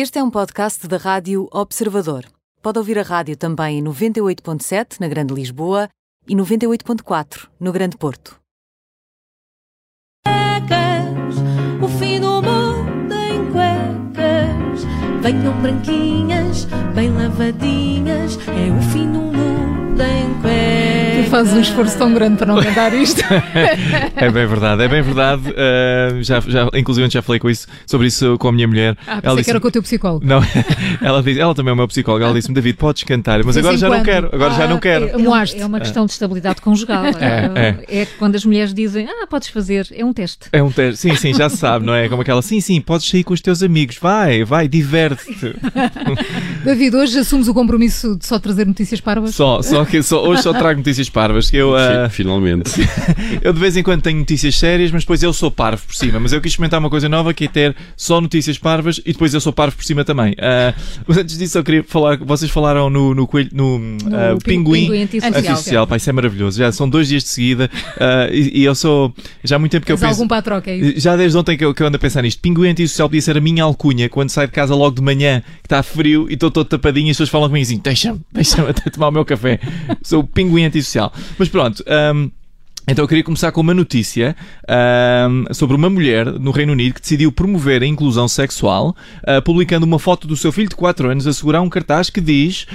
Este é um podcast da Rádio Observador. Pode ouvir a rádio também em 98.7 na Grande Lisboa e 98.4 no Grande Porto. o fim do mundo em cuecas. Venham branquinhas, bem lavadinhas. É o fim do mundo em cuecas. Fazes um esforço tão grande para não cantar isto. É bem verdade, é bem verdade. Uh, já, já, inclusive, já falei com isso, sobre isso com a minha mulher. Ah, pensei que era com o teu psicólogo. Não, ela, disse, ela também é o meu psicólogo. Ela disse-me, David, podes cantar, mas agora já não quero. Agora já não quero. É, É uma questão de estabilidade conjugal. É, É quando as mulheres dizem, ah, podes fazer, é um teste. É um teste, sim, sim, já se sabe, não é? Como aquela, sim, sim, podes sair com os teus amigos, vai, vai, diverte-te. David, hoje assumes o compromisso de só trazer notícias parvas? Só, só que só, hoje só trago notícias parvas. Que eu, uh, Finalmente. eu de vez em quando tenho notícias sérias, mas depois eu sou parvo por cima. Mas eu quis experimentar uma coisa nova que é ter só notícias parvas e depois eu sou parvo por cima também. Uh, mas antes disso, eu queria falar. Vocês falaram no, no, coelho, no, uh, No pinguim. pinguim antissocial. Antissocial, pá, isso é maravilhoso. Já são dois dias de seguida uh, e, e eu sou. Já há muito tempo que eu Tens penso. algum para a troca, é isso? Já desde ontem que eu, que eu ando a pensar nisto. Pinguim antissocial podia ser a minha alcunha quando saio de casa logo de manhã, que está frio e estou todo tapadinho e as pessoas falam comigo assim: deixa-me, deixa-me até tomar o meu café. Sou o pinguim antissocial. Mas pronto. hum, então eu queria começar com uma notícia hum, sobre uma mulher no Reino Unido que decidiu promover a inclusão sexual, ah, publicando uma foto do seu filho de 4 anos a segurar um cartaz que diz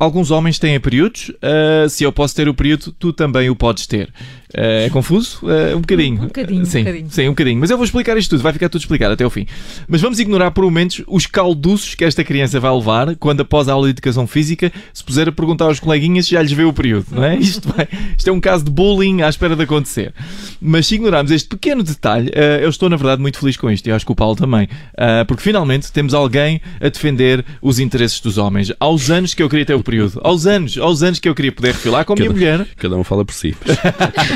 Alguns homens têm períodos, ah, se eu posso ter o período, tu também o podes ter. Ah, é confuso? Ah, um bocadinho. Um bocadinho, um sim, bocadinho. Sim, um bocadinho. Mas eu vou explicar isto tudo, vai ficar tudo explicado até ao fim. Mas vamos ignorar por momentos os calduços que esta criança vai levar quando, após a aula de educação física, se puser a perguntar aos coleguinhas se já lhes vê o período, não é? Isto, vai- isto é um caso de bullying à espera de acontecer. Mas se ignorarmos este pequeno detalhe, ah, eu estou, na verdade, muito feliz com isto e acho que o Paulo também. Porque finalmente temos alguém a defender os interesses dos homens. Aos anos que eu queria ter o período, aos anos, aos anos que eu queria poder refilar com a minha Cada- mulher. Cada um fala por si.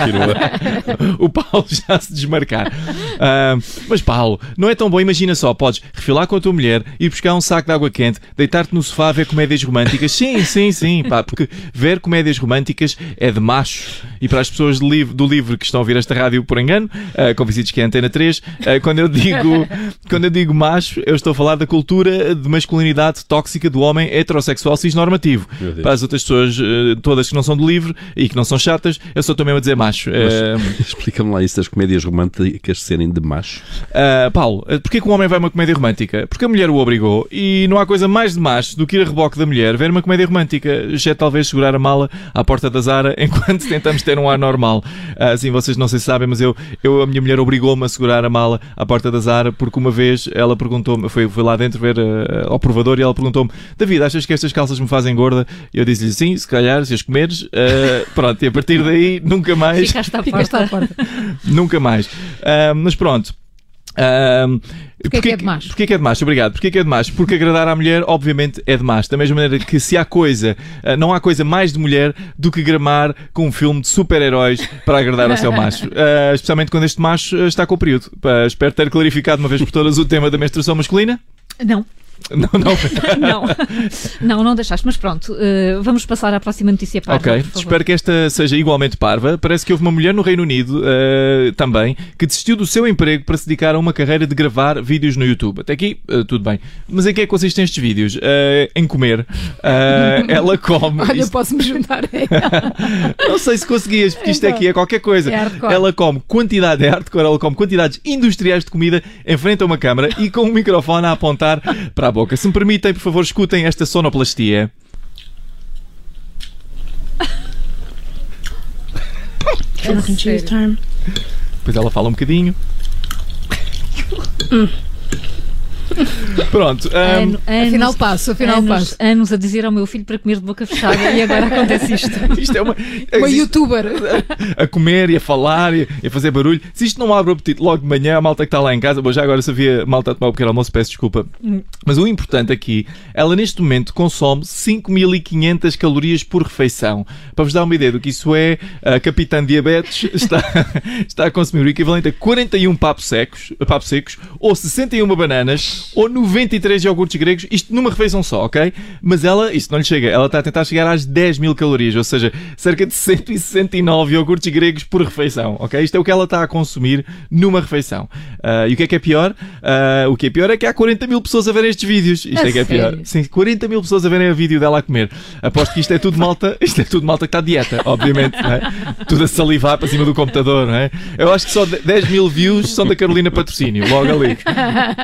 Continua. o Paulo já se desmarcar. Ah, mas Paulo, não é tão bom, imagina só, podes refilar com a tua mulher, ir buscar um saco de água quente, deitar-te no sofá a ver comédias românticas. Sim, sim, sim, pá, porque ver comédias românticas é de macho. E para as pessoas do livro, do livro que estão a ouvir esta rádio por engano, ah, convencidos que é a Antena 3, ah, quando eu digo quando eu digo macho, eu estou a falar da cultura de masculinidade tóxica do homem heterossexual cisnormativo. Para as outras pessoas, eh, todas que não são do livro e que não são chatas, eu só estou mesmo a dizer macho. Eh, Explica-me lá isso das comédias românticas serem de macho. ah, Paulo, eh, porquê que um homem vai a uma comédia romântica? Porque a mulher o obrigou e não há coisa mais de macho do que ir a reboque da mulher ver uma comédia romântica, exceto talvez segurar a mala à porta da Zara enquanto tentamos ter um ar normal. Assim, vocês não sei se sabem, mas eu, eu a minha mulher obrigou-me a segurar a mala à porta da Zara porque uma vez ela perguntou-me, foi, foi lá dentro ver ah, ao provador e ela perguntou-me: David, achas que estas calças me fazem gorda? E eu disse-lhe sim, se calhar, se as comeres. Ah, pronto, e a partir daí nunca mais. Ficaste à Ficaste porta. à porta. Nunca mais. Ah, mas pronto. Ah, Porquê que é de macho? Porquê que é de macho? Obrigado. Porquê que é de macho? Porque agradar à mulher, obviamente, é de macho. Da mesma maneira que se há coisa, ah, não há coisa mais de mulher do que gramar com um filme de super-heróis para agradar ao seu macho. Ah, especialmente quando este macho ah, está com o período. Ah, espero ter clarificado uma vez por todas o tema da menstruação masculina. Não, Não, não. não. Não, não deixaste. Mas pronto, eh, vamos passar à próxima notícia para Ok, espero que esta seja igualmente parva. Parece que houve uma mulher no Reino Unido eh, também que desistiu do seu emprego para se dedicar a uma carreira de gravar vídeos no YouTube. Até aqui, eh, tudo bem. Mas em que é que consistem estes vídeos? Em comer. Ela come. Olha, Isto- posso-me juntar a ela. Não sei se conseguias, porque isto Então, aqui é qualquer coisa. é hardcore. ela come quantidade, é hardcore, ela come quantidades industriais de comida em frente a uma câmara e com um microfone a apontar para a boca. Se me permitem, por favor, escutem esta sonoplastia. Depois ela fala um bocadinho. Pronto. ahm, Ano- anos, Afinal passo, afinal anos, passo. anos a dizer ao meu filho para comer de boca fechada e agora acontece isto. isto é uma. Uma existe- youtuber. a comer e a falar e a fazer barulho. Se isto não abre o apetite logo de manhã, a malta que está lá em casa, bom, já agora se havia malta a tomar o pequeno almoço, peço desculpa. Mas o importante aqui, ela neste momento consome 5.500 calorias por refeição. Para vos dar uma ideia do que isso é, a Capitã Diabetes está, está a consumir o equivalente a 41 papos secos, papos secos ou 61 bananas ou 93 iogurtes gregos, isto numa refeição só, ok? Mas ela, isto não lhe chega, ela está a tentar chegar às 10 mil calorias, ou seja, cerca de 169 iogurtes gregos por refeição, ok? Isto é o que ela está a consumir numa refeição. Ah, e o que é que é pior? Ah, o que é pior é que há 40 mil pessoas a verem estes vídeos. Isto A é que é pior. Sim, 40 mil pessoas a verem o vídeo dela a comer. Aposto que isto é tudo malta, isto é tudo malta que está à dieta, obviamente, não é? Tudo a salivar para cima do computador, não é? Eu acho que só 10 mil views são da Carolina Patrocínio, logo ali.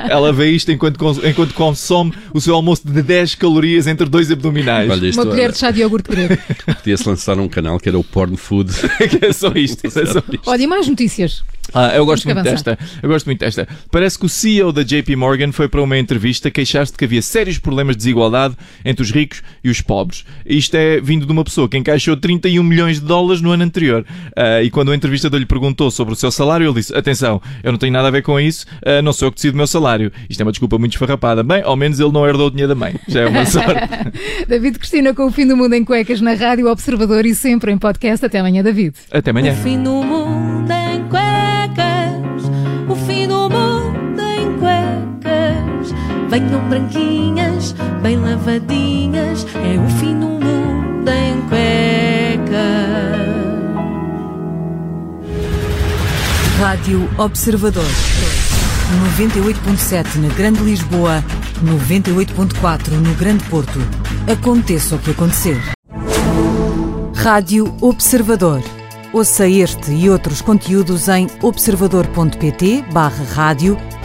Ela vê isto enquanto, enquanto consome o seu almoço de 10 calorias entre dois abdominais. Olha, isto Uma colher de chá de iogurte grego. podia-se lançar um canal que era o Porn Food. é só isto. É só isto. Olha, e mais notícias. Ah, eu gosto muito avançar. desta. Eu gosto muito desta. Parece que o CEO da JP Morgan foi para uma entrevista queixar-se de que havia sérios problemas de desigualdade entre os ricos e os pobres. Isto é vindo de uma pessoa que encaixou 31 milhões de dólares no ano anterior. Ah, e quando o entrevistador lhe perguntou sobre o seu salário, ele disse: Atenção, eu não tenho nada a ver com isso, ah, não sou eu que decido o meu salário. Isto é uma desculpa muito esfarrapada. Bem, ao menos ele não herdou o dinheiro da mãe. Já é uma sorte. David Cristina com o fim do mundo em cuecas na Rádio Observador e sempre em podcast. Até amanhã, David. Até amanhã. O fim do mundo Venham branquinhas, bem lavadinhas, é o fim do mundo em cuecas. Rádio Observador. 98.7 na Grande Lisboa, 98.4 no Grande Porto. Aconteça o que acontecer. Rádio Observador. Ouça este e outros conteúdos em observador.pt/rádio